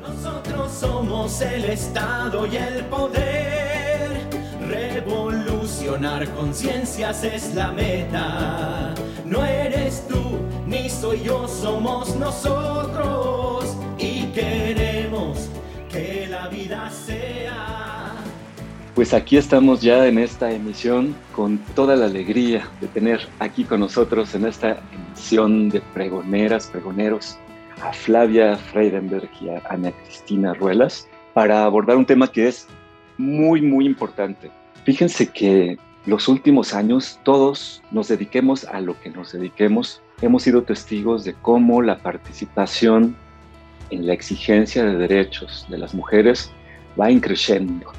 Nosotros somos el Estado y el poder. Revolucionar conciencias es la meta. No eres tú ni soy yo, somos nosotros. Y queremos que la vida sea. Pues aquí estamos ya en esta emisión con toda la alegría de tener aquí con nosotros en esta emisión de pregoneras, pregoneros, a Flavia Freidenberg y a Ana Cristina Ruelas para abordar un tema que es muy, muy importante. Fíjense que los últimos años todos nos dediquemos a lo que nos dediquemos, hemos sido testigos de cómo la participación en la exigencia de derechos de las mujeres va increciendo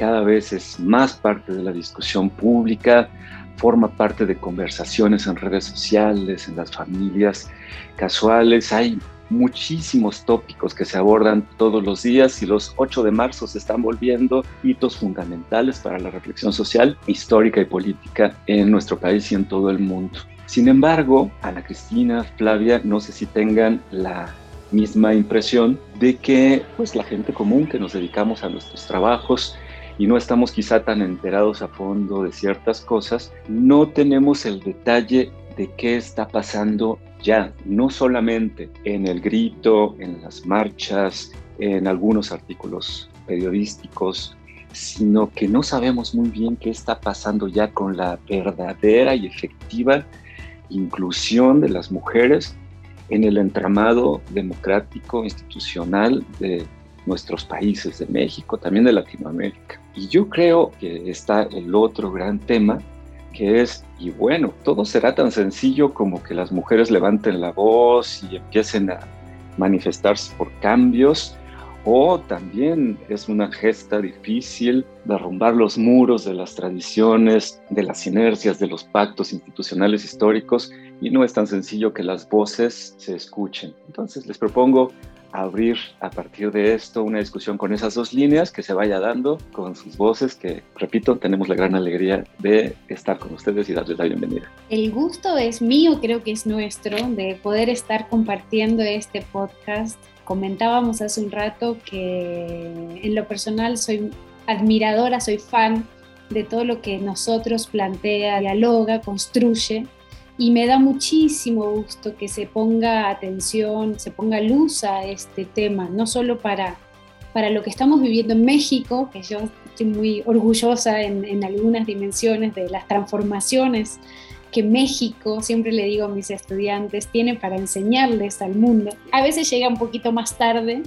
cada vez es más parte de la discusión pública, forma parte de conversaciones en redes sociales, en las familias casuales. Hay muchísimos tópicos que se abordan todos los días y los 8 de marzo se están volviendo hitos fundamentales para la reflexión social, histórica y política en nuestro país y en todo el mundo. Sin embargo, Ana Cristina, Flavia, no sé si tengan la misma impresión de que pues la gente común que nos dedicamos a nuestros trabajos y no estamos quizá tan enterados a fondo de ciertas cosas, no tenemos el detalle de qué está pasando ya, no solamente en el grito, en las marchas, en algunos artículos periodísticos, sino que no sabemos muy bien qué está pasando ya con la verdadera y efectiva inclusión de las mujeres en el entramado democrático institucional de nuestros países, de México, también de Latinoamérica. Y yo creo que está el otro gran tema, que es, y bueno, todo será tan sencillo como que las mujeres levanten la voz y empiecen a manifestarse por cambios, o también es una gesta difícil derrumbar los muros de las tradiciones, de las inercias, de los pactos institucionales históricos, y no es tan sencillo que las voces se escuchen. Entonces les propongo abrir a partir de esto una discusión con esas dos líneas que se vaya dando con sus voces, que repito, tenemos la gran alegría de estar con ustedes y darles la bienvenida. El gusto es mío, creo que es nuestro, de poder estar compartiendo este podcast. Comentábamos hace un rato que en lo personal soy admiradora, soy fan de todo lo que nosotros plantea, dialoga, construye y me da muchísimo gusto que se ponga atención, se ponga luz a este tema, no solo para, para lo que estamos viviendo en México, que yo estoy muy orgullosa en, en algunas dimensiones de las transformaciones que México, siempre le digo a mis estudiantes, tiene para enseñarles al mundo. A veces llega un poquito más tarde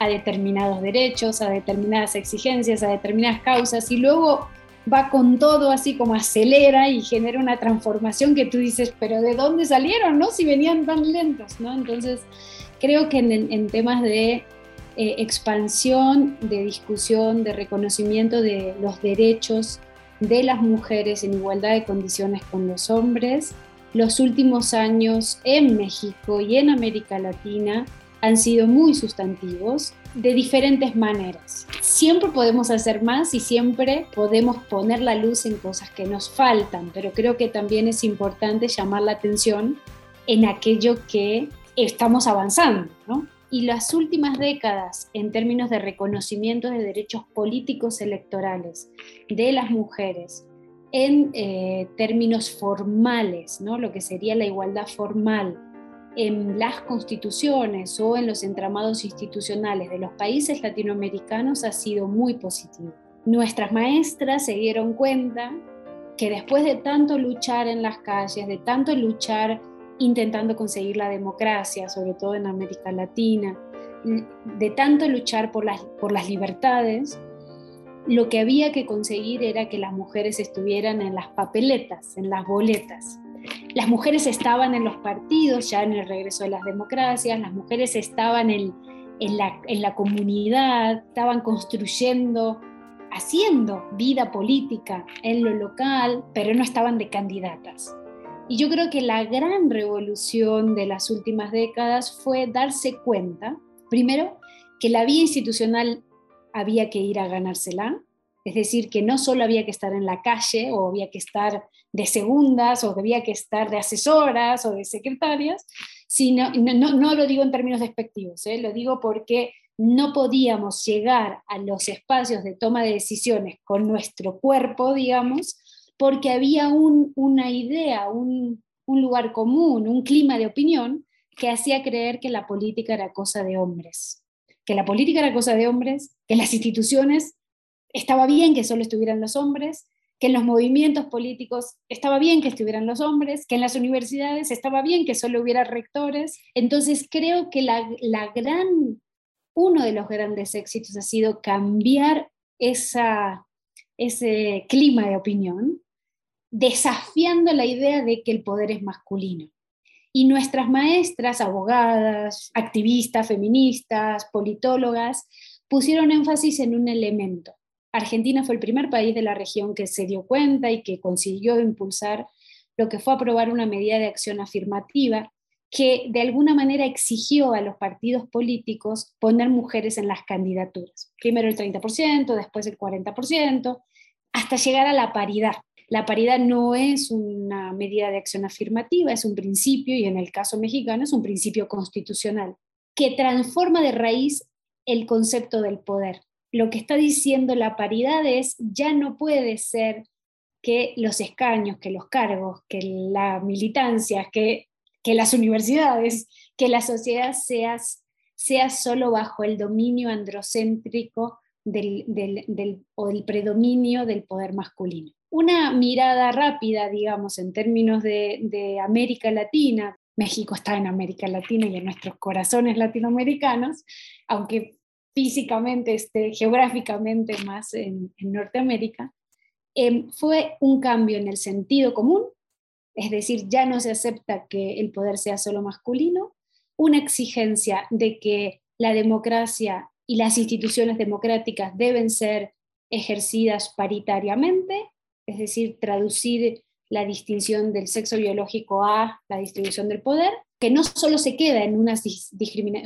a determinados derechos, a determinadas exigencias, a determinadas causas y luego va con todo así como acelera y genera una transformación que tú dices, pero ¿de dónde salieron, no? Si venían tan lentos, ¿no? Entonces, creo que en, temas de eh, expansión, de discusión, de reconocimiento de los derechos de las mujeres en igualdad de condiciones con los hombres, los últimos años en México y en América Latina han sido muy sustantivos de diferentes maneras. Siempre podemos hacer más y siempre podemos poner la luz en cosas que nos faltan, pero creo que también es importante llamar la atención en aquello que estamos avanzando, ¿no? Y las últimas décadas, en términos de reconocimiento de derechos políticos electorales de las mujeres, en eh, términos formales, ¿no? lo que sería la igualdad formal, en las constituciones o en los entramados institucionales de los países latinoamericanos ha sido muy positivo. Nuestras maestras se dieron cuenta que después de tanto luchar en las calles, de tanto luchar intentando conseguir la democracia, sobre todo en América Latina, de tanto luchar por las, por las libertades, lo que había que conseguir era que las mujeres estuvieran en las papeletas, en las boletas. Las mujeres estaban en los partidos, ya en el regreso de las democracias, las mujeres estaban en, la, en la comunidad, estaban construyendo haciendo vida política en lo local, pero no estaban de candidatas. Y yo creo que la gran revolución de las últimas décadas fue darse cuenta, primero, que la vía institucional había que ir a ganársela, es decir, que no solo había que estar en la calle o había que estar de segundas o había que estar de asesoras o de secretarias, sino, no, lo digo en términos despectivos, ¿eh? lo digo porque no podíamos llegar a los espacios de toma de decisiones con nuestro cuerpo, digamos, porque había una idea, un, un lugar común, un clima de opinión que hacía creer que la política era cosa de hombres, que la política era cosa de hombres, que las instituciones estaba bien que solo estuvieran los hombres, que en los movimientos políticos estaba bien que estuvieran los hombres, que en las universidades estaba bien que solo hubiera rectores. Entonces creo que la, gran uno de los grandes éxitos ha sido cambiar esa, ese clima de opinión, desafiando la idea de que el poder es masculino. Y nuestras maestras, abogadas, activistas, feministas, politólogas, pusieron énfasis en un elemento. Argentina fue el primer país de la región que se dio cuenta y que consiguió impulsar lo que fue aprobar una medida de acción afirmativa que de alguna manera exigió a los partidos políticos poner mujeres en las candidaturas. Primero el 30%, después el 40%, hasta llegar a la paridad. La paridad no es una medida de acción afirmativa, es un principio, y en el caso mexicano es un principio constitucional, que transforma de raíz el concepto del poder. Lo que está diciendo la paridad es, ya no puede ser que los escaños, que los cargos, que la militancia, que las universidades, que la sociedad sea, sea solo bajo el dominio androcéntrico del, del, o el predominio del poder masculino. Una mirada rápida, digamos, en términos de, de América Latina, México está en América Latina y en nuestros corazones latinoamericanos, aunque físicamente esté geográficamente más en, Norteamérica, em, fue un cambio en el sentido común es decir, ya no se acepta que el poder sea solo masculino, una exigencia de que la democracia y las instituciones democráticas deben ser ejercidas paritariamente, es decir, traducir la distinción del sexo biológico a la distribución del poder, que no solo se queda en una,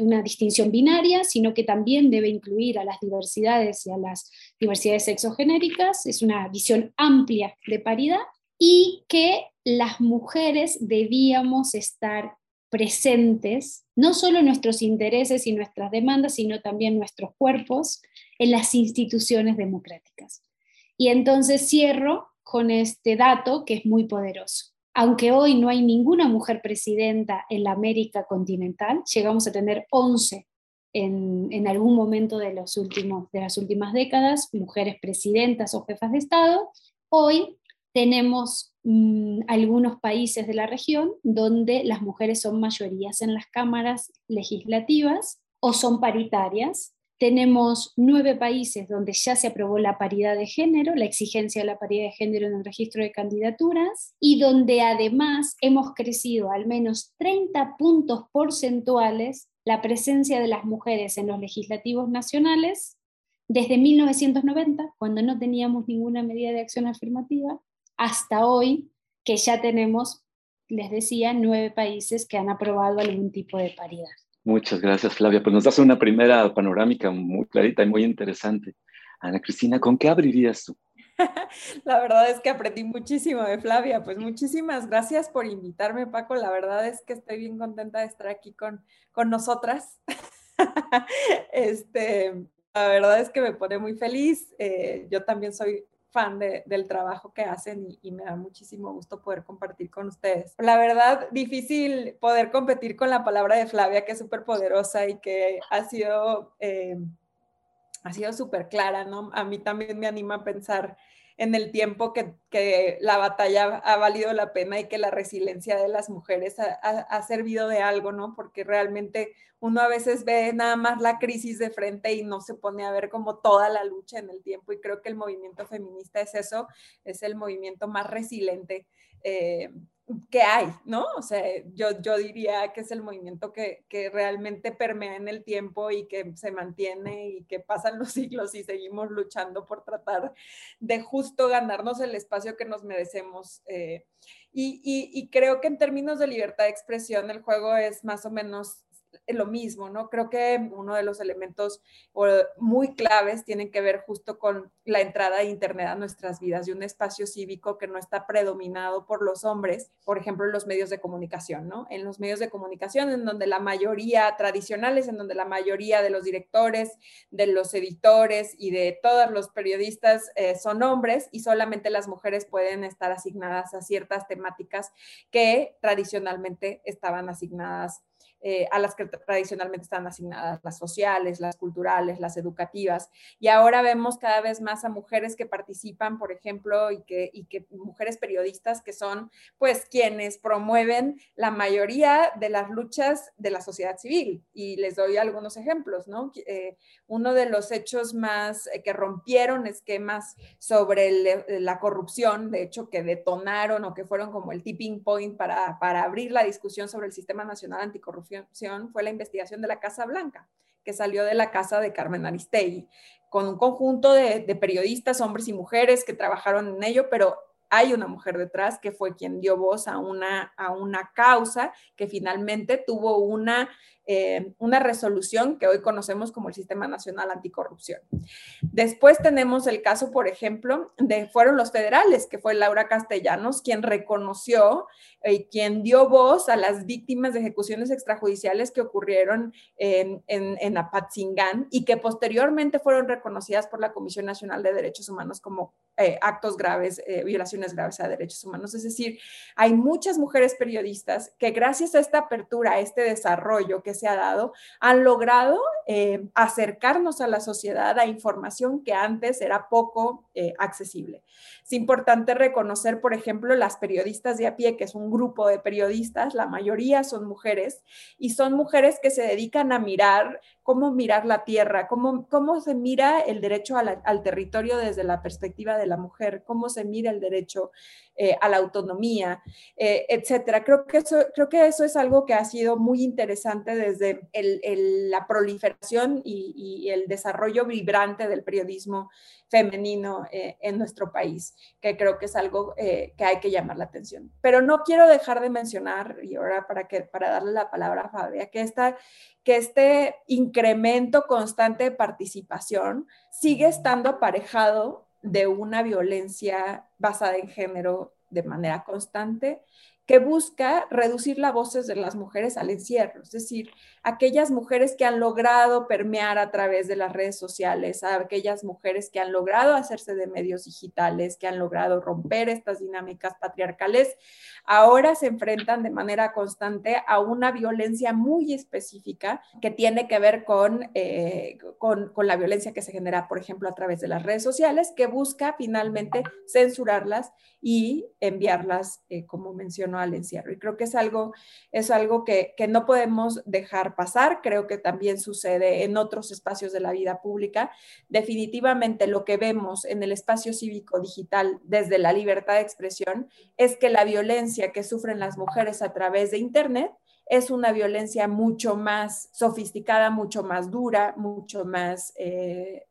una, distinción binaria, sino que también debe incluir a las diversidades y a las diversidades sexogenéricas, es una visión amplia de paridad, y que las mujeres debíamos estar presentes, no solo nuestros intereses y nuestras demandas, sino también nuestros cuerpos en las instituciones democráticas. Y entonces cierro con este dato que es muy poderoso. Aunque hoy no hay ninguna mujer presidenta en la América continental, llegamos a tener 11 en, algún momento de las últimas décadas, mujeres presidentas o jefas de Estado, hoy tenemos mm, algunos países de la región donde las mujeres son mayorías en las cámaras legislativas o son paritarias. Tenemos nueve países donde ya se aprobó la paridad de género, la exigencia de la paridad de género en el registro de candidaturas, y donde además hemos crecido al menos 30 puntos porcentuales la presencia de las mujeres en los legislativos nacionales desde 1990, cuando no teníamos ninguna medida de acción afirmativa, hasta hoy, que ya tenemos, les decía, nueve países que han aprobado algún tipo de paridad. Muchas gracias, Flavia. Pues nos das una primera panorámica muy clarita y muy interesante. Ana Cristina, ¿con qué abrirías tú? La verdad es que aprendí muchísimo de Flavia. Pues muchísimas gracias por invitarme, Paco. La verdad es que estoy bien contenta de estar aquí con, con nosotras. este, la verdad es que me pone muy feliz. Eh, yo también soy fan del trabajo que hacen y, me da muchísimo gusto poder compartir con ustedes. La verdad, difícil poder competir con la palabra de Flavia, que es súper poderosa y que ha sido, eh, ha sido súper clara, ¿no? A mí también me anima a pensar en el tiempo que, que, la batalla ha valido la pena y que la resiliencia de las mujeres ha, ha, servido de algo, ¿no? Porque realmente uno a veces ve nada más la crisis de frente y no se pone a ver como toda la lucha en el tiempo y creo que el movimiento feminista es eso, es el movimiento más resiliente. Eh, que hay, ¿no? O sea, yo, yo diría que es el movimiento que, que, realmente permea en el tiempo y que se mantiene y que pasan los siglos y seguimos luchando por tratar de justo ganarnos el espacio que nos merecemos. Eh, y, y, y creo que en términos de libertad de expresión, el juego es más o menos lo mismo, ¿no? Creo que uno de los elementos muy claves tienen que ver justo con la entrada de Internet a nuestras vidas y un espacio cívico que no está predominado por los hombres, por ejemplo, en los medios de comunicación, ¿no? En los medios de comunicación en donde la mayoría tradicionales, en donde la mayoría de los directores, de los editores y de todos los periodistas eh, son hombres y solamente las mujeres pueden estar asignadas a ciertas temáticas que tradicionalmente estaban asignadas eh, a las que tradicionalmente están asignadas, las sociales, las culturales, las educativas. Y ahora vemos cada vez más a mujeres que participan, por ejemplo, y que, y que mujeres periodistas que son pues quienes promueven la mayoría de las luchas de la sociedad civil. Y les doy algunos ejemplos, ¿no? Eh, uno de los hechos más eh, que rompieron esquemas sobre la corrupción, de hecho, que detonaron o que fueron como el tipping point para, para abrir la discusión sobre el Sistema Nacional Anticorrupción fue la investigación de la Casa Blanca, que salió de la casa de Carmen Aristegui, con un conjunto de, de periodistas, hombres y mujeres que trabajaron en ello, pero hay una mujer detrás que fue quien dio voz a una, a una causa que finalmente tuvo una eh, una resolución que hoy conocemos como el Sistema Nacional Anticorrupción. Después tenemos el caso, por ejemplo, de fueron los federales, que fue Laura Castellanos, quien reconoció y quien dio voz a las víctimas de ejecuciones extrajudiciales que ocurrieron en, en, Apatzingán y que posteriormente fueron reconocidas por la Comisión Nacional de Derechos Humanos como eh, actos graves, eh, violaciones graves a derechos humanos. Es decir, hay muchas mujeres periodistas que gracias a esta apertura, a este desarrollo que se ha dado, han logrado eh, acercarnos a la sociedad a información que antes era poco eh, accesible. Es importante reconocer, por ejemplo, las periodistas de a pie, que es un grupo de periodistas, la mayoría son mujeres, y son mujeres que se dedican a mirar cómo mirar la tierra, cómo, cómo se mira el derecho al territorio desde la perspectiva de la mujer, cómo se mira el derecho eh, a la autonomía, eh, etcétera. Creo que, eso, creo que eso es algo que ha sido muy interesante desde la proliferación y, el desarrollo vibrante del periodismo femenino eh, en nuestro país, que creo que es algo que hay que llamar la atención. Pero no quiero dejar de mencionar, y ahora para, que, para darle la palabra a Fabia, que esta que este incremento constante de participación sigue estando aparejado de una violencia basada en género de manera constante que busca reducir las voces de las mujeres al encierro, es decir, aquellas mujeres que han logrado permear a través de las redes sociales, aquellas mujeres que han logrado hacerse de medios digitales, que han logrado romper estas dinámicas patriarcales, ahora se enfrentan de manera constante a una violencia muy específica que tiene que ver con, eh, con, la violencia que se genera, por ejemplo, a través de las redes sociales, que busca finalmente censurarlas y enviarlas, eh, como mencionó, al encierro. Y creo que es algo, es algo que, no podemos dejar pasar, creo que también sucede en otros espacios de la vida pública. Definitivamente lo que vemos en el espacio cívico digital desde la libertad de expresión es que la violencia que sufren las mujeres a través de Internet es una violencia mucho más sofisticada, mucho más dura, mucho más eh,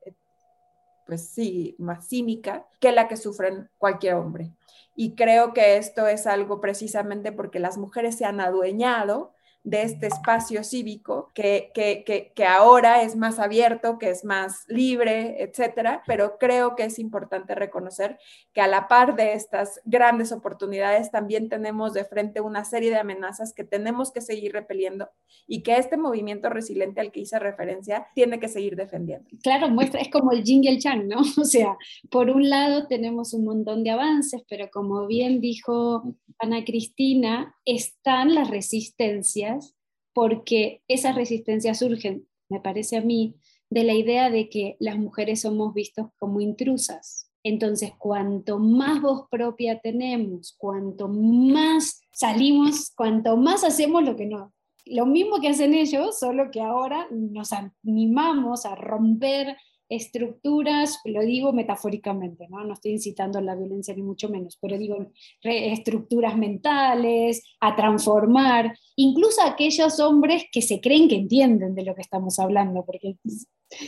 pues sí, más cínica que la que sufren cualquier hombre. Y creo que esto es algo precisamente porque las mujeres se han adueñado de este espacio cívico que, que, que, ahora es más abierto, que es más libre, etcétera. Pero creo que es importante reconocer que a la par de estas grandes oportunidades también tenemos de frente una serie de amenazas que tenemos que seguir repeliendo y que este movimiento resiliente al que hice referencia tiene que seguir defendiendo. Claro, muestra, es como el yin y el chang, ¿no? O sea, por un lado tenemos un montón de avances, pero como bien dijo Ana Cristina, están las resistencias porque esas resistencias surgen, me parece a mí, de la idea de que las mujeres somos vistos como intrusas. Entonces, cuanto más voz propia tenemos, cuanto más salimos, cuanto más hacemos lo que no, lo mismo que hacen ellos, solo que ahora nos animamos a romper estructuras, lo digo metafóricamente, ¿no? no estoy incitando a la violencia ni mucho menos, pero digo estructuras mentales, a transformar, incluso a aquellos hombres que se creen que entienden de lo que estamos hablando, porque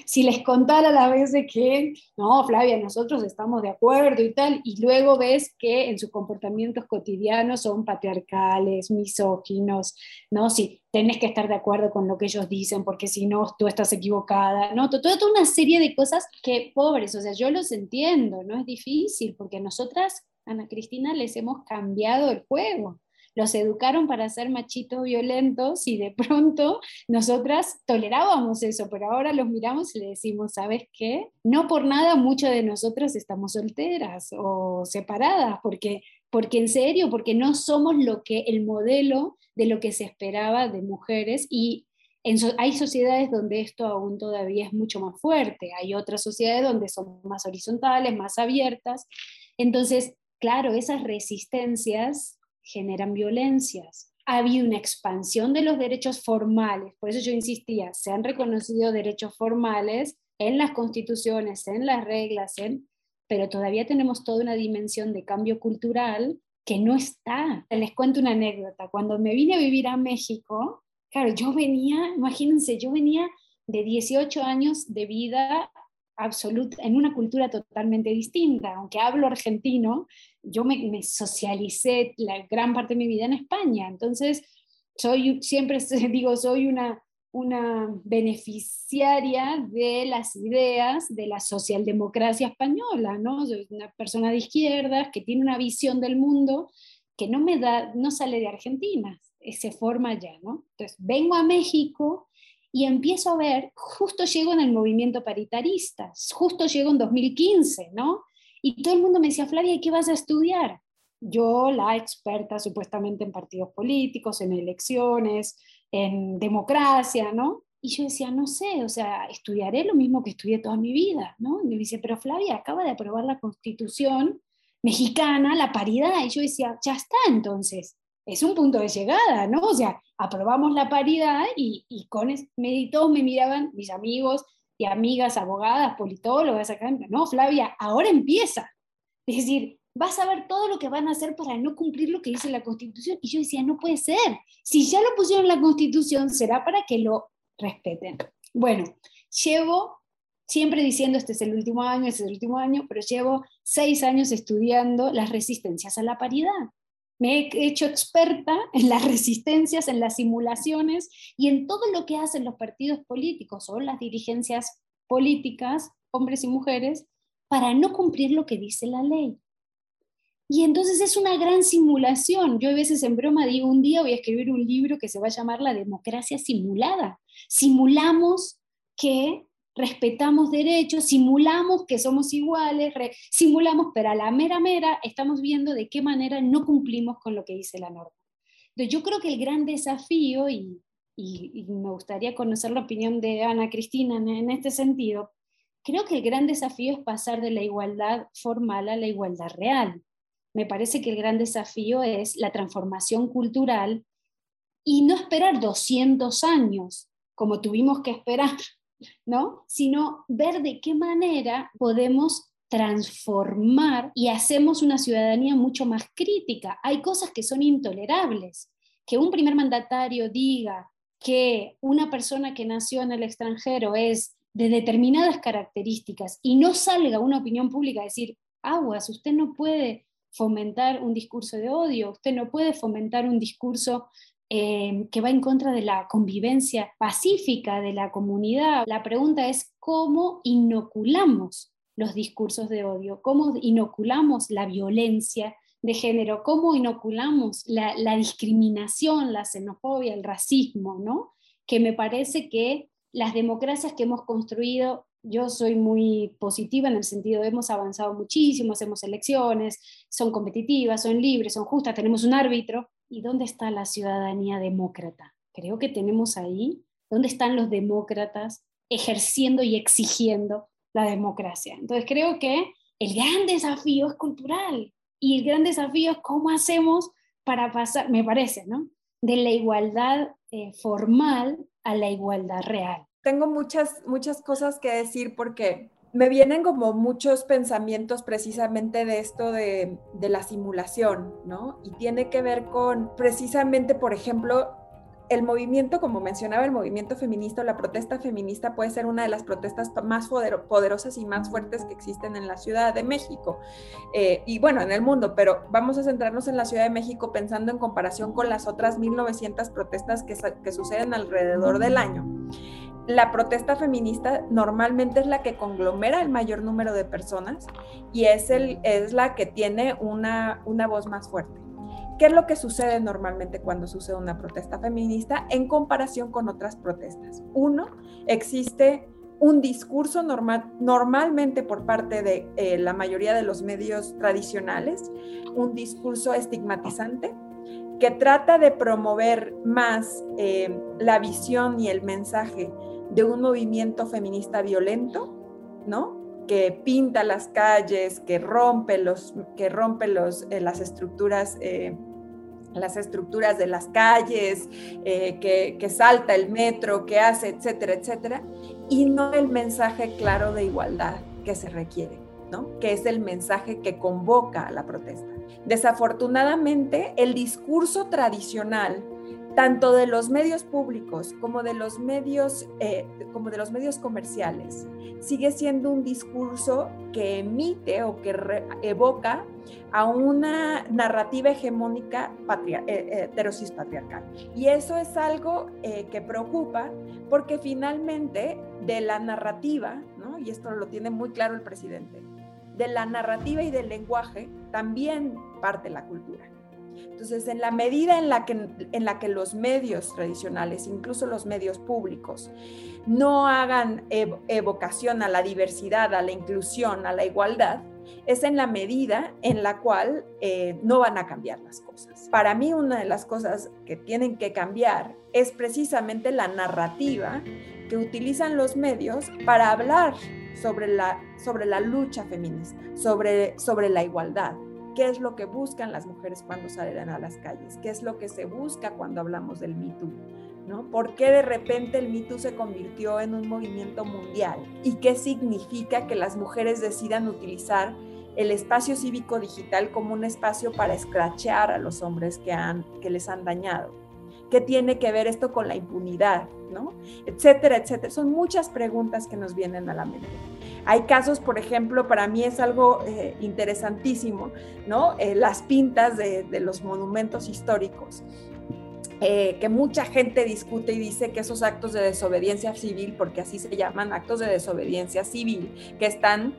si les contara a la vez de que, no, Flavia, nosotros estamos de acuerdo y tal, y luego ves que en sus comportamientos cotidianos son patriarcales, misóginos, ¿no? Si tenés que estar de acuerdo con lo que ellos dicen, porque si no, tú estás equivocada, ¿no? Toda, toda una serie de cosas que, pobres, o sea, yo los entiendo, no es difícil, porque nosotras, Ana Cristina, les hemos cambiado el juego los educaron para ser machitos violentos y de pronto nosotras tolerábamos eso, pero ahora los miramos y le decimos, ¿sabes qué? No por nada muchas de nosotras estamos solteras o separadas, porque, porque en serio, porque no somos lo que el modelo de lo que se esperaba de mujeres y hay sociedades donde esto aún todavía es mucho más fuerte, hay otras sociedades donde son más horizontales, más abiertas. Entonces, claro, esas resistencias generan violencias. Ha habido una expansión de los derechos formales, por eso yo insistía, se han reconocido derechos formales en las constituciones, en las reglas, en, pero todavía tenemos toda una dimensión de cambio cultural que no está. Les cuento una anécdota. Cuando me vine a vivir a México, claro, yo venía, imagínense, yo venía de 18 años de vida absoluta, en una cultura totalmente distinta. Aunque hablo argentino, yo me, socialicé la gran parte de mi vida en España. Entonces, soy, siempre digo, soy una, una beneficiaria de las ideas de la socialdemocracia española, ¿no? Soy una persona de izquierdas que tiene una visión del mundo que no me da, no sale de Argentina, se forma ya, ¿no? Entonces, vengo a México y empiezo a ver, justo llego en el movimiento paritarista, justo llego en 2015, ¿no? Y todo el mundo me decía, Flavia, ¿y qué vas a estudiar? Yo, la experta supuestamente en partidos políticos, en elecciones, en democracia, ¿no? Y yo decía, no sé, o sea, estudiaré lo mismo que estudié toda mi vida, ¿no? Y me dice, pero Flavia, acaba de aprobar la constitución mexicana, la paridad. Y yo decía, ya está entonces, es un punto de llegada, ¿no? O sea, aprobamos la paridad y, y con me, todos me miraban, mis amigos y amigas, abogadas, politólogas, acá, no, Flavia, ahora empieza. Es decir, vas a ver todo lo que van a hacer para no cumplir lo que dice la Constitución. Y yo decía, no puede ser. Si ya lo pusieron en la Constitución, será para que lo respeten. Bueno, llevo siempre diciendo, este es el último año, este es el último año, pero llevo seis años estudiando las resistencias a la paridad me he hecho experta en las resistencias, en las simulaciones y en todo lo que hacen los partidos políticos o las dirigencias políticas, hombres y mujeres, para no cumplir lo que dice la ley. Y entonces es una gran simulación. Yo a veces en broma digo, un día voy a escribir un libro que se va a llamar La democracia simulada. Simulamos que respetamos derechos, simulamos que somos iguales, simulamos, pero a la mera mera estamos viendo de qué manera no cumplimos con lo que dice la norma. Entonces, yo creo que el gran desafío, y, me gustaría conocer la opinión de Ana Cristina en, este sentido, creo que el gran desafío es pasar de la igualdad formal a la igualdad real. Me parece que el gran desafío es la transformación cultural y no esperar 200 años como tuvimos que esperar ¿no? Sino ver de qué manera podemos transformar y hacemos una ciudadanía mucho más crítica. Hay cosas que son intolerables. Que un primer mandatario diga que una persona que nació en el extranjero es de determinadas características y no salga una opinión pública a decir, aguas, usted no puede fomentar un discurso de odio, usted no puede fomentar un discurso Em, que va en contra de la convivencia pacífica de la comunidad. La pregunta es cómo inoculamos los discursos de odio, cómo inoculamos la violencia de género, cómo inoculamos la, la discriminación, la xenofobia, el racismo, ¿no? Que me parece que las democracias que hemos construido yo soy muy positiva en el sentido de hemos avanzado muchísimo, hacemos elecciones, son competitivas, son libres, son justas, tenemos un árbitro, ¿Y dónde está la ciudadanía demócrata? Creo que tenemos ahí, ¿dónde están los demócratas ejerciendo y exigiendo la democracia? Entonces creo que el gran desafío es cultural y el gran desafío es cómo hacemos para pasar, me parece, ¿no? De la igualdad eh, formal a la igualdad real. tengo muchas, muchas cosas que decir porque me vienen como muchos pensamientos precisamente de esto de, la simulación, ¿no? Y tiene que ver con precisamente, por ejemplo, el movimiento, como mencionaba, el movimiento feminista la protesta feminista puede ser una de las protestas más poderosas y más fuertes que existen en la Ciudad de México eh, y bueno, en el mundo, pero vamos a centrarnos en la Ciudad de México pensando en comparación con las otras 1900 protestas que suceden alrededor del año. La protesta feminista normalmente es la que conglomera el mayor número de personas y es, el, es la que tiene una, una voz más fuerte. ¿Qué es lo que sucede normalmente cuando sucede una protesta feminista en comparación con otras protestas? Uno, existe un discurso normal, normalmente por parte de eh, la mayoría de los medios tradicionales, un discurso estigmatizante que trata de promover más eh, la visión y el mensaje de un movimiento feminista violento, ¿no? que pinta las calles, que rompe, los, que rompe los, eh, las estructuras las estructuras de las calles, eh, que, salta el metro, que hace, etcétera, etcétera, y no el mensaje claro de igualdad que se requiere, ¿no? Que es el mensaje que convoca a la protesta. Desafortunadamente, el discurso tradicional tanto de los medios públicos como de los medios, eh, como de los medios comerciales, sigue siendo un discurso que emite o que evoca a una narrativa hegemónica patria eh, heterosis patriarcal. Y eso es algo eh, que preocupa porque finalmente de la narrativa, ¿no? y esto lo tiene muy claro el presidente, de la narrativa y del lenguaje también parte la cultura. Entonces, en la medida en la que, en la que los medios tradicionales, incluso los medios públicos, no hagan evocación a la diversidad, a la inclusión, a la igualdad, es en la medida en la cual eh, no van a cambiar las cosas. Para mí una de las cosas que tienen que cambiar es precisamente la narrativa que utilizan los medios para hablar sobre la, sobre la lucha feminista, sobre, sobre la igualdad qué es lo que buscan las mujeres cuando salen a las calles, qué es lo que se busca cuando hablamos del Me Too. ¿No? ¿Por qué de repente el Me Too se convirtió en un movimiento mundial? ¿Y qué significa que las mujeres decidan utilizar el espacio cívico digital como un espacio para escrachear a los hombres que, han, que les han dañado? ¿Qué tiene que ver esto con la impunidad? ¿no? Etcétera, etcétera. Son muchas preguntas que nos vienen a la mente. Hay casos, por ejemplo, para mí es algo eh, interesantísimo, ¿no? Eh, las pintas de, los monumentos históricos. Eh, que mucha gente discute y dice que esos actos de desobediencia civil, porque así se llaman actos de desobediencia civil, que están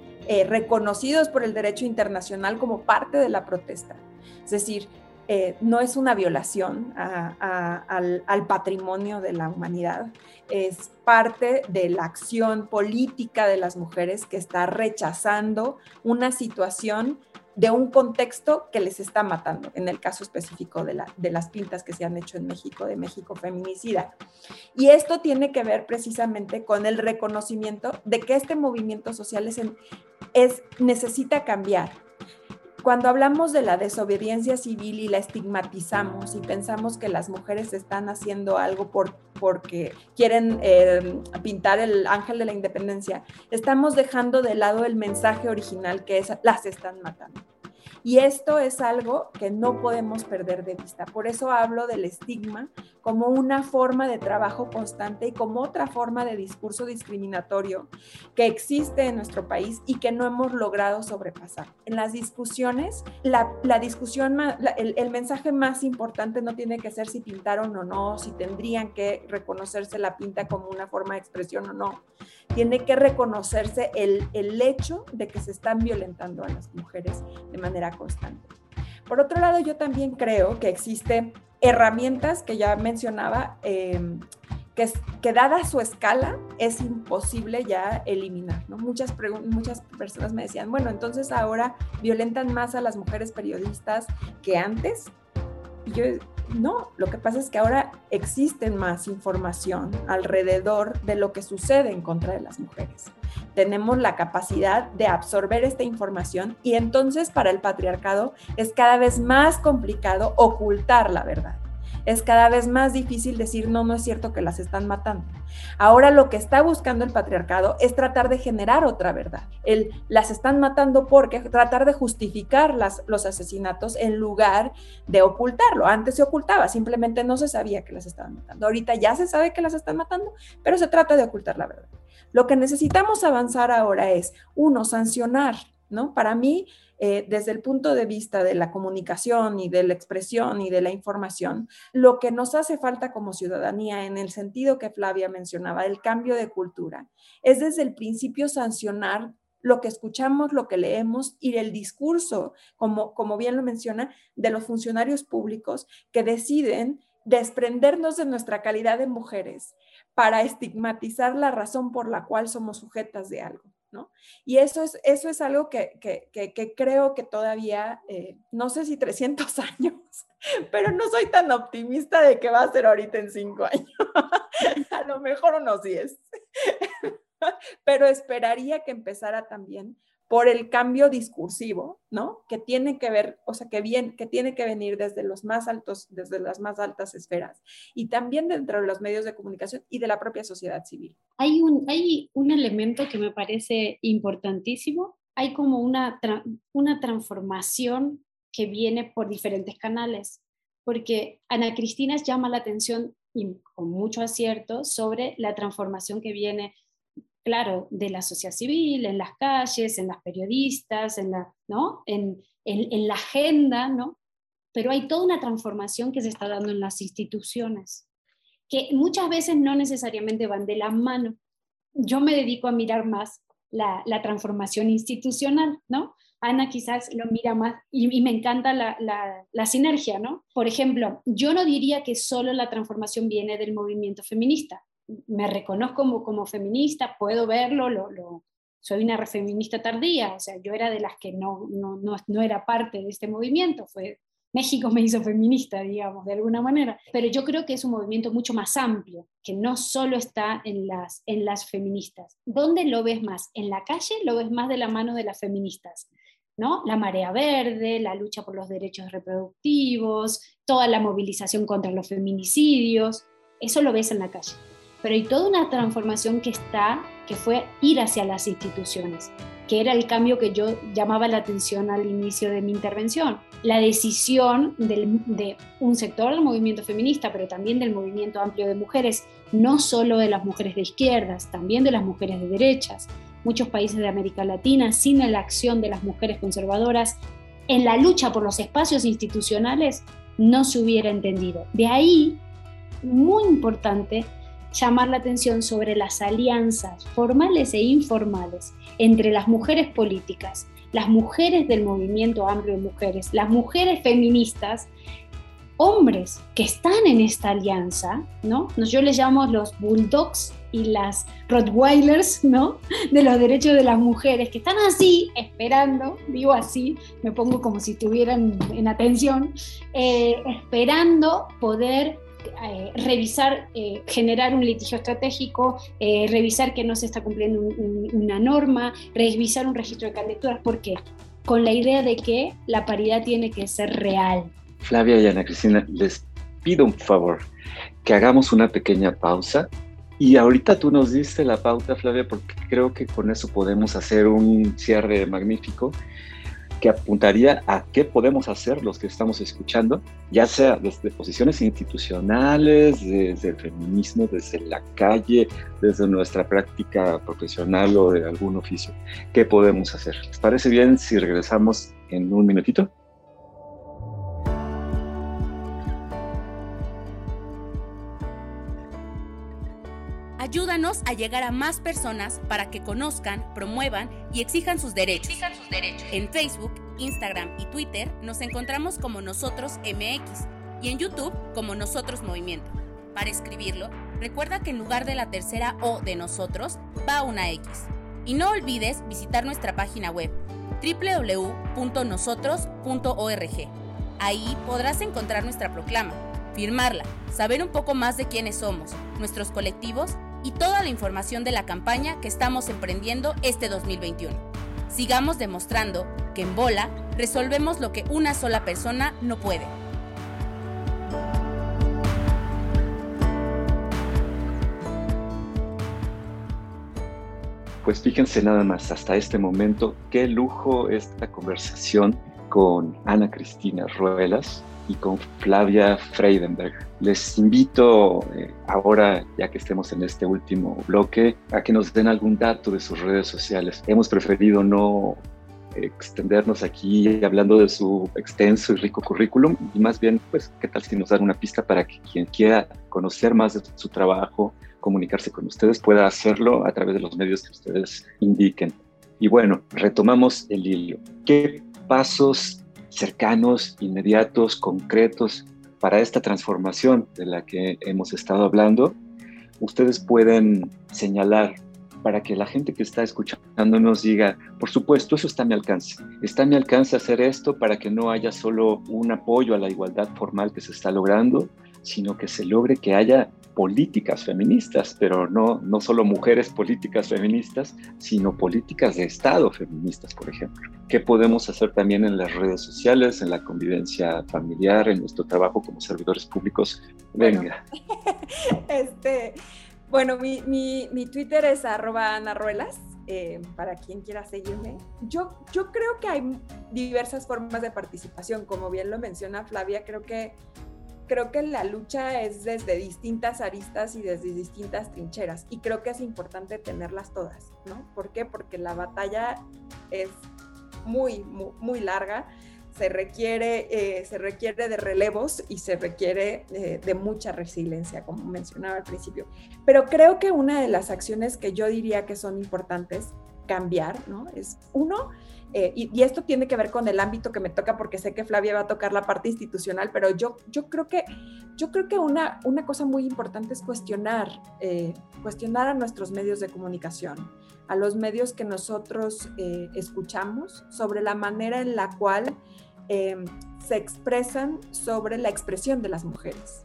reconocidos por el derecho internacional como parte de la protesta. Es decir, eh, no es una violación al, patrimonio de la humanidad, es parte de la acción política de las mujeres que está rechazando una situación de un contexto que les está matando, en el caso específico de, las pintas que se han hecho en México, de México feminicida. Y esto tiene que ver precisamente con el reconocimiento de que este movimiento social es necesita cambiar, cuando hablamos de la desobediencia civil y la estigmatizamos y pensamos que las mujeres están haciendo algo por, porque quieren eh, pintar el ángel de la independencia, estamos dejando de lado el mensaje original que es las están matando. Y esto es algo que no podemos perder de vista. Por eso hablo del estigma como una forma de trabajo constante y como otra forma de discurso discriminatorio que existe en nuestro país y que no hemos logrado sobrepasar. En las discusiones, la, discusión, el, el mensaje más importante no tiene que ser si pintaron o no, si tendrían que reconocerse la pinta como una forma de expresión o no tiene que reconocerse el, el hecho de que se están violentando a las mujeres de manera constante. Por otro lado, yo también creo que existen herramientas que ya mencionaba, em, que, que, dada su escala es imposible ya eliminar. Muchas, muchas personas me decían, bueno, entonces ahora violentan más a las mujeres periodistas que antes. Y yo no, lo que pasa es que ahora existe más información alrededor de lo que sucede en contra de las mujeres. Tenemos la capacidad de absorber esta información y entonces para el patriarcado es cada vez más complicado ocultar la verdad. Es cada vez más difícil decir, no, no es cierto que las están matando. Ahora lo que está buscando el patriarcado es tratar de generar otra verdad. El, las están matando porque tratar de justificar las, los asesinatos en lugar de ocultarlo. Antes se ocultaba, simplemente no se sabía que las estaban matando. Ahorita ya se sabe que las están matando, pero se trata de ocultar la verdad. Lo que necesitamos avanzar ahora es, uno, sancionar, ¿no? Para mí, eh, desde el punto de vista de la comunicación y de la expresión y de la información, lo que nos hace falta como ciudadanía, en el sentido que Flavia mencionaba, el cambio de cultura, es desde el principio sancionar lo que escuchamos, lo que leemos y el discurso, como, como bien lo menciona, de los funcionarios públicos que deciden desprendernos de nuestra calidad de mujeres para estigmatizar la razón por la cual somos sujetas de algo. Y eso es, eso es algo que, creo que todavía, eh, no sé si 300 años, pero no soy tan optimista de que va a ser ahorita en 5 años. a lo mejor unos 10. pero esperaría que empezara también por el cambio discursivo, ¿no? Que tiene que ver, o sea, que bien, que tiene que venir desde los más altos, desde las más altas esferas y también dentro de los medios de comunicación y de la propia sociedad civil. Hay un, hay un elemento que me parece importantísimo, hay como una, una transformación que viene por diferentes canales, porque Ana Cristina llama la atención y con mucho acierto sobre la transformación que viene claro, de la sociedad civil, en las calles, en las periodistas, en la, ¿no? en, en, la agenda, ¿no? Pero hay toda una transformación que se está dando en las instituciones, que muchas veces no necesariamente van de la mano. Yo me dedico a mirar más la, la transformación institucional, ¿no? Ana quizás lo mira más y, y me encanta la, la, la, sinergia, ¿no? Por ejemplo, yo no diría que solo la transformación viene del movimiento feminista me reconozco como, como feminista, puedo verlo, lo, soy una feminista tardía, o sea, yo era de las que no, no, no, no, era parte de este movimiento, fue México me hizo feminista, digamos, de alguna manera, pero yo creo que es un movimiento mucho más amplio, que no solo está en las, en las feministas. ¿Dónde lo ves más? ¿En la calle lo ves más de la mano de las feministas? ¿No? La marea verde, la lucha por los derechos reproductivos, toda la movilización contra los feminicidios, eso lo ves en la calle pero hay toda una transformación que está, que fue ir hacia las instituciones, que era el cambio que yo llamaba la atención al inicio de mi intervención. La decisión de un sector del movimiento feminista, pero también del movimiento amplio de mujeres, no solo de las mujeres de izquierdas, también de las mujeres de derechas. Muchos países de América Latina, sin la acción de las mujeres conservadoras, en la lucha por los espacios institucionales, no se hubiera entendido. De ahí, muy importante, llamar la atención sobre las alianzas formales e informales entre las mujeres políticas, las mujeres del movimiento amplio de mujeres, las mujeres feministas, hombres que están en esta alianza, ¿no? Yo les llamo los bulldogs y las rottweilers, ¿no? De los derechos de las mujeres, que están así, esperando, digo así, me pongo como si estuvieran en atención, eh, esperando poder eh, revisar, eh, generar un litigio estratégico, eh, revisar que no se está cumpliendo una norma, revisar un registro de candidaturas. ¿Por qué? Con la idea de que la paridad tiene que ser real. Flavia y Ana Cristina, les pido un favor, que hagamos una pequeña pausa. Y ahorita tú nos diste la pauta, Flavia, porque creo que con eso podemos hacer un cierre magnífico que apuntaría a qué podemos hacer los que estamos escuchando, ya sea desde posiciones institucionales, desde el feminismo, desde la calle, desde nuestra práctica profesional o de algún oficio. ¿Qué podemos hacer? ¿Les parece bien si regresamos en un minutito? A llegar a más personas para que conozcan, promuevan y exijan sus derechos. En Facebook, Instagram y Twitter nos encontramos como Nosotros MX y en YouTube como Nosotros Movimiento. Para escribirlo, recuerda que en lugar de la tercera O de nosotros va una X. Y no olvides visitar nuestra página web www.nosotros.org. Ahí podrás encontrar nuestra proclama, firmarla, saber un poco más de quiénes somos, nuestros colectivos y toda la información de la campaña que estamos emprendiendo este 2021. Sigamos demostrando que en Bola resolvemos lo que una sola persona no puede. Pues fíjense nada más hasta este momento, qué lujo esta conversación con Ana Cristina Ruelas, y con Flavia Freidenberg. Les invito eh, ahora, ya que estemos en este último bloque, a que nos den algún dato de sus redes sociales. Hemos preferido no extendernos aquí hablando de su extenso y rico currículum y más bien, pues, ¿qué tal si nos dan una pista para que quien quiera conocer más de su trabajo, comunicarse con ustedes, pueda hacerlo a través de los medios que ustedes indiquen? Y bueno, retomamos el hilo. ¿Qué pasos cercanos, inmediatos, concretos para esta transformación de la que hemos estado hablando, ustedes pueden señalar para que la gente que está escuchando nos diga, por supuesto, eso está a mi alcance. Está a mi alcance hacer esto para que no haya solo un apoyo a la igualdad formal que se está logrando, sino que se logre que haya políticas feministas, pero no, no solo mujeres políticas feministas, sino políticas de Estado feministas, por ejemplo. ¿Qué podemos hacer también en las redes sociales, en la convivencia familiar, en nuestro trabajo como servidores públicos? Venga. este, bueno, mi, mi, mi Twitter es arroba anarruelas, eh, para quien quiera seguirme. Yo, yo creo que hay diversas formas de participación, como bien lo menciona Flavia, creo que, creo que la lucha es desde distintas aristas y desde distintas trincheras, y creo que es importante tenerlas todas, ¿no? ¿Por qué? Porque la batalla es muy, muy, muy larga se requiere, eh, se requiere de relevos y se requiere eh, de mucha resiliencia, como mencionaba al principio. Pero creo que una de las acciones que yo diría que son importantes cambiar, ¿no? Es uno, eh, y, esto tiene que ver con el ámbito que me toca porque sé que Flavia va a tocar la parte institucional, pero yo, yo creo que, yo creo que una, una cosa muy importante es cuestionar, cuestionar a nuestros medios de comunicación, a los medios que nosotros escuchamos sobre la manera en la cual se expresan sobre la expresión de las mujeres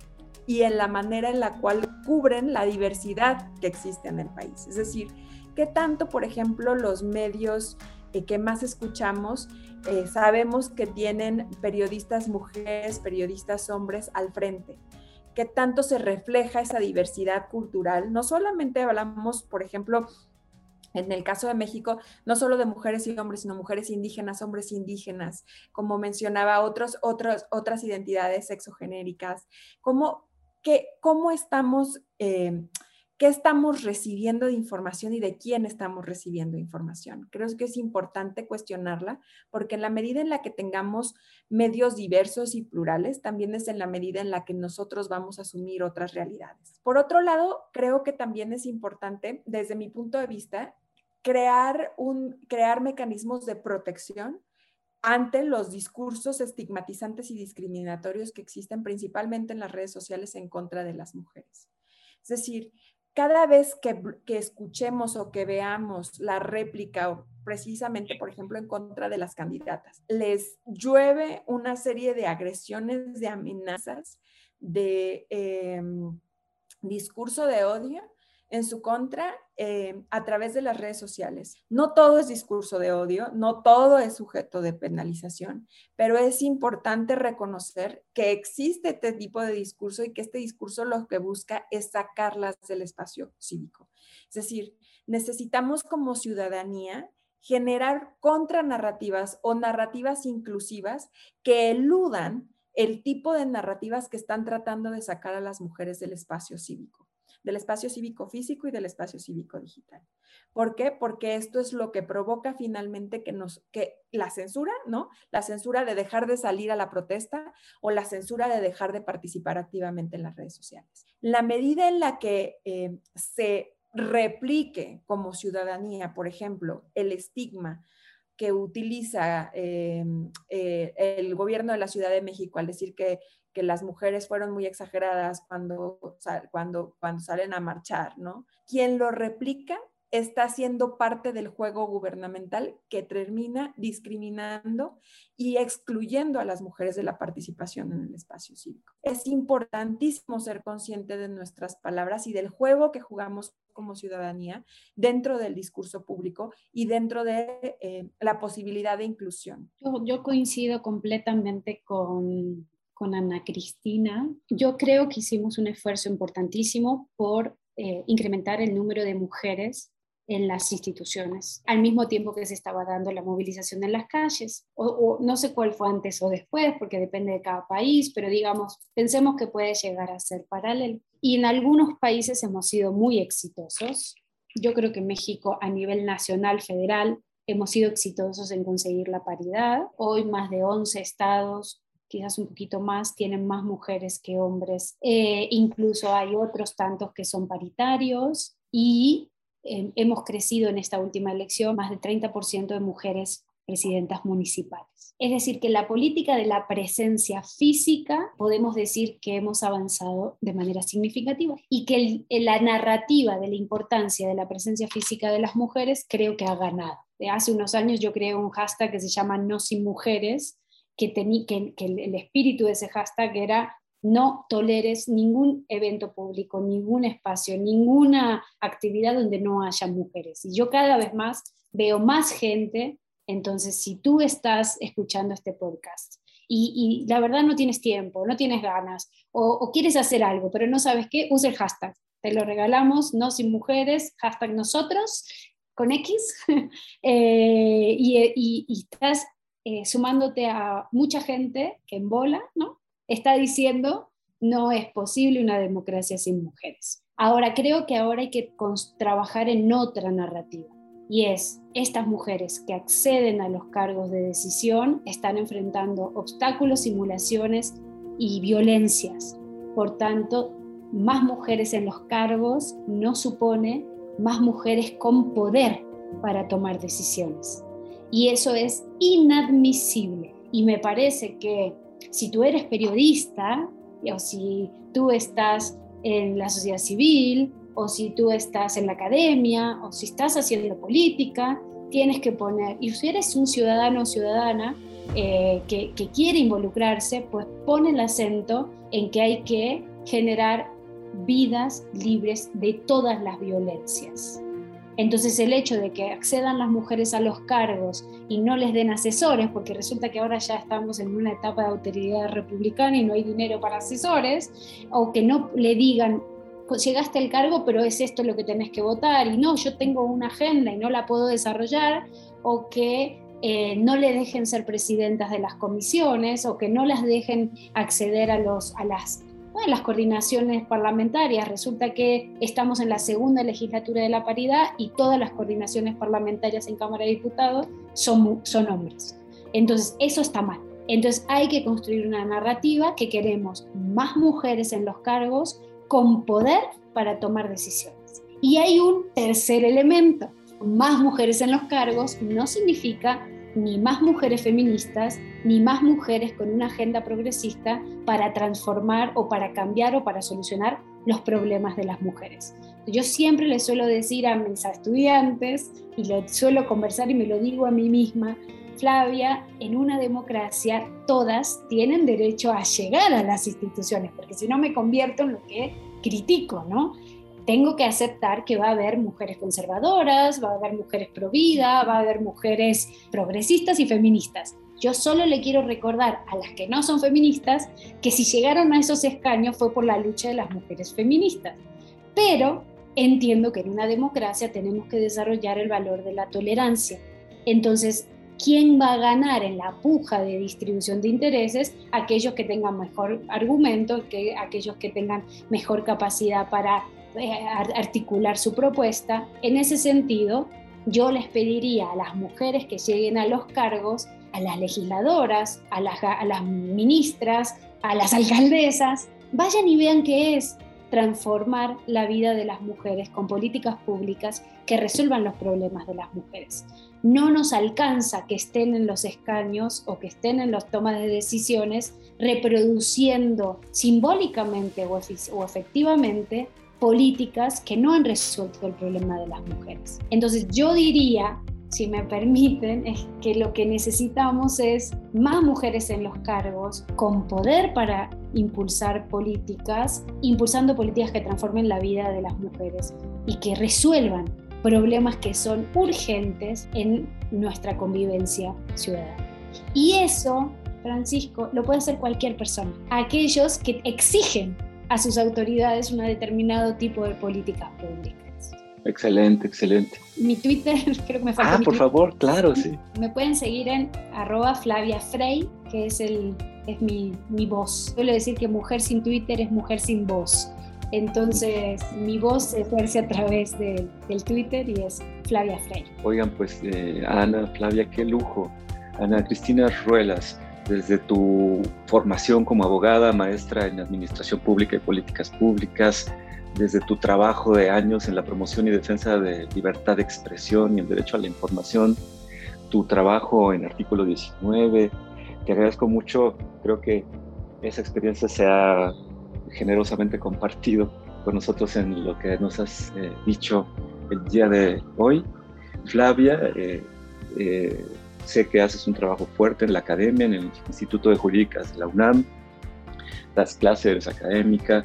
y en la manera en la cual cubren la diversidad que existe en el país. Es decir, qué tanto, por ejemplo, los medios eh, que más escuchamos eh, sabemos que tienen periodistas mujeres, periodistas hombres al frente. ¿Qué tanto se refleja esa diversidad cultural? No solamente hablamos, por ejemplo, en el caso de México, no solo de mujeres y hombres, sino mujeres indígenas, hombres indígenas, como mencionaba, otros, otros, otras identidades sexogenéricas, cómo, que, cómo estamos, eh, qué estamos recibiendo de información y de quién estamos recibiendo información. Creo que es importante cuestionarla porque en la medida en la que tengamos medios diversos y plurales, también es en la medida en la que nosotros vamos a asumir otras realidades. Por otro lado, creo que también es importante, desde mi punto de vista, crear, un, crear mecanismos de protección ante los discursos estigmatizantes y discriminatorios que existen principalmente en las redes sociales en contra de las mujeres. Es decir, cada vez que, escuchemos o que veamos la réplica, precisamente, por ejemplo, en contra de las candidatas, les llueve una serie de agresiones, de amenazas, de em, discurso de odio, en su contra eh, a través de las redes sociales. No todo es discurso de odio, no todo es sujeto de penalización, pero es importante reconocer que existe este tipo de discurso y que este discurso lo que busca es sacarlas del espacio cívico. Es decir, necesitamos como ciudadanía generar contranarrativas o narrativas inclusivas que eludan el tipo de narrativas que están tratando de sacar a las mujeres del espacio cívico del espacio cívico físico y del espacio cívico digital. ¿Por qué? Porque esto es lo que provoca finalmente que nos, que la censura, ¿no? La censura de dejar de salir a la protesta o la censura de dejar de participar activamente en las redes sociales. La medida en la que eh, se replique como ciudadanía, por ejemplo, el estigma que utiliza eh, eh, el gobierno de la Ciudad de México al decir que que las mujeres fueron muy exageradas cuando, cuando, cuando salen a marchar, ¿no? Quien lo replica está siendo parte del juego gubernamental que termina discriminando y excluyendo a las mujeres de la participación en el espacio cívico. Es importantísimo ser consciente de nuestras palabras y del juego que jugamos como ciudadanía dentro del discurso público y dentro de eh, la posibilidad de inclusión. yo coincido completamente con con Ana Cristina, yo creo que hicimos un esfuerzo importantísimo por eh, incrementar el número de mujeres en las instituciones, al mismo tiempo que se estaba dando la movilización en las calles, o, no sé cuál fue antes o después, porque depende de cada país, pero digamos, pensemos que puede llegar a ser paralelo. Y en algunos países hemos sido muy exitosos. Yo creo que México a nivel nacional, federal, hemos sido exitosos en conseguir la paridad. Hoy más de 11 estados quizás un poquito más, tienen más mujeres que hombres. Eh, incluso hay otros tantos que son paritarios y eh, hemos crecido en esta última elección más de 30% de mujeres presidentas municipales. Es decir, que la política de la presencia física podemos decir que hemos avanzado de manera significativa y que la narrativa de la importancia de la presencia física de las mujeres creo que ha ganado. Hace unos años yo creé un hashtag que se llama No sin mujeres, que, que, que el espíritu de ese hashtag era no toleres ningún evento público, ningún espacio, ninguna actividad donde no haya mujeres. Y yo cada vez más veo más gente, entonces si tú estás escuchando este podcast y, la verdad no tienes tiempo, no tienes ganas o, quieres hacer algo, pero no sabes qué, usa el hashtag. Te lo regalamos, no sin mujeres, hashtag nosotros, con X, eh, y, y, estás eh, sumándote a mucha gente que en bola, ¿no? Está diciendo no es posible una democracia sin mujeres. Ahora creo que ahora hay que trabajar en otra narrativa y es estas mujeres que acceden a los cargos de decisión están enfrentando obstáculos, simulaciones y violencias. Por tanto, más mujeres en los cargos no supone más mujeres con poder para tomar decisiones. Y eso es inadmisible. Y me parece que si tú eres periodista, o si tú estás en la sociedad civil, o si tú estás en la academia, o si estás haciendo política, tienes que poner, y si eres un ciudadano o ciudadana eh, que, que quiere involucrarse, pues pone el acento en que hay que generar vidas libres de todas las violencias. Entonces el hecho de que accedan las mujeres a los cargos y no les den asesores, porque resulta que ahora ya estamos en una etapa de autoridad republicana y no hay dinero para asesores, o que no le digan, llegaste al cargo, pero es esto lo que tenés que votar, y no, yo tengo una agenda y no la puedo desarrollar, o que eh, no le dejen ser presidentas de las comisiones, o que no las dejen acceder a, los, a las las coordinaciones parlamentarias. Resulta que estamos en la segunda legislatura de la paridad y todas las coordinaciones parlamentarias en Cámara de Diputados son, son hombres. Entonces, eso está mal. Entonces, hay que construir una narrativa que queremos más mujeres en los cargos con poder para tomar decisiones. Y hay un tercer elemento. Más mujeres en los cargos no significa ni más mujeres feministas, ni más mujeres con una agenda progresista para transformar o para cambiar o para solucionar los problemas de las mujeres. Yo siempre le suelo decir a mis estudiantes y lo suelo conversar y me lo digo a mí misma, Flavia, en una democracia todas tienen derecho a llegar a las instituciones, porque si no me convierto en lo que critico, ¿no? tengo que aceptar que va a haber mujeres conservadoras, va a haber mujeres pro vida, va a haber mujeres progresistas y feministas. Yo solo le quiero recordar a las que no son feministas que si llegaron a esos escaños fue por la lucha de las mujeres feministas. Pero entiendo que en una democracia tenemos que desarrollar el valor de la tolerancia. Entonces, ¿quién va a ganar en la puja de distribución de intereses? Aquellos que tengan mejor argumento, que aquellos que tengan mejor capacidad para eh, articular su propuesta. En ese sentido, yo les pediría a las mujeres que lleguen a los cargos, a las legisladoras, a las, ministras, a las alcaldesas, vayan y vean qué es transformar la vida de las mujeres con políticas públicas que resuelvan los problemas de las mujeres. No nos alcanza que estén en los escaños o que estén en las tomas de decisiones reproduciendo simbólicamente o, o efectivamente políticas que no han resuelto el problema de las mujeres. Entonces yo diría, si me permiten, es que lo que necesitamos es más mujeres en los cargos con poder para impulsar políticas, impulsando políticas que transformen la vida de las mujeres y que resuelvan problemas que son urgentes en nuestra convivencia ciudadana. Y eso, Francisco, lo puede hacer cualquier persona. Aquellos que exigen a sus autoridades un determinado tipo de políticas públicas. Excelente, excelente. Mi Twitter, creo que me falta. Ah, por favor, claro, sí. Me pueden seguir en arroba Flavia Frey, que es, el, es mi, mi voz. Suelo decir que mujer sin Twitter es mujer sin voz. Entonces, mi voz se ejerce a través del Twitter y es Flavia Frey. Oigan, pues eh, Ana, Flavia, qué lujo. Ana Cristina Ruelas, desde tu formación como abogada, maestra en Administración Pública y Políticas Públicas, desde tu trabajo de años en la promoción y defensa de libertad de expresión y el derecho a la información, tu trabajo en artículo 19. Te agradezco mucho, creo que esa experiencia se ha generosamente compartido con nosotros en lo que nos has eh, dicho el día de hoy. Flavia, eh, eh, sé que haces un trabajo fuerte en la academia, en el Instituto de Jurídicas de la UNAM, das clases académicas,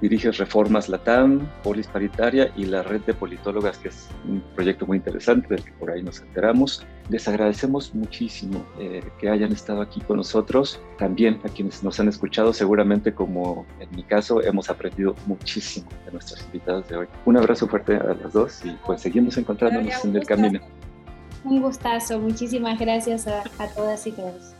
diriges Reformas Latam, Polis Paritaria y la Red de Politólogas, que es un proyecto muy interesante del que por ahí nos enteramos. Les agradecemos muchísimo eh, que hayan estado aquí con nosotros. También a quienes nos han escuchado, seguramente como en mi caso, hemos aprendido muchísimo de nuestras invitadas de hoy. Un abrazo fuerte a las dos y pues seguimos encontrándonos en el camino. Un gustazo, muchísimas gracias a, a todas y todos.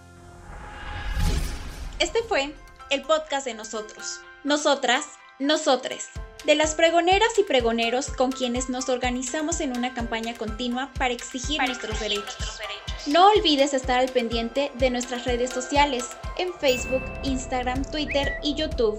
Este fue el podcast de nosotros. Nosotras nosotres, de las pregoneras y pregoneros con quienes nos organizamos en una campaña continua para exigir, nuestros, derechos. No olvides estar al pendiente de nuestras redes sociales en Facebook, Instagram, Twitter y YouTube